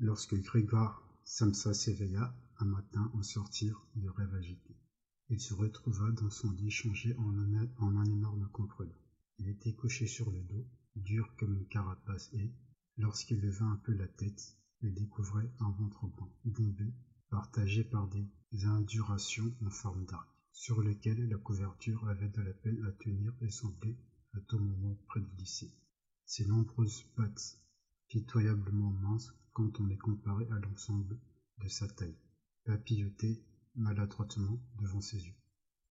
lorsque Grégoire Samsa s'éveilla un matin au sortir de rêve agité. Il se retrouva dans son lit changé en un, en un énorme comprenant. Il était couché sur le dos, dur comme une carapace, et, lorsqu'il leva un peu la tête, il découvrait un ventre blanc, bombé, partagé par des indurations en forme d'arc, sur lequel la couverture avait de la peine à tenir et semblait à tout moment près de glisser. Ses nombreuses pattes, pitoyablement minces quand on les comparait à l'ensemble de sa taille, papillotaient maladroitement devant ses yeux.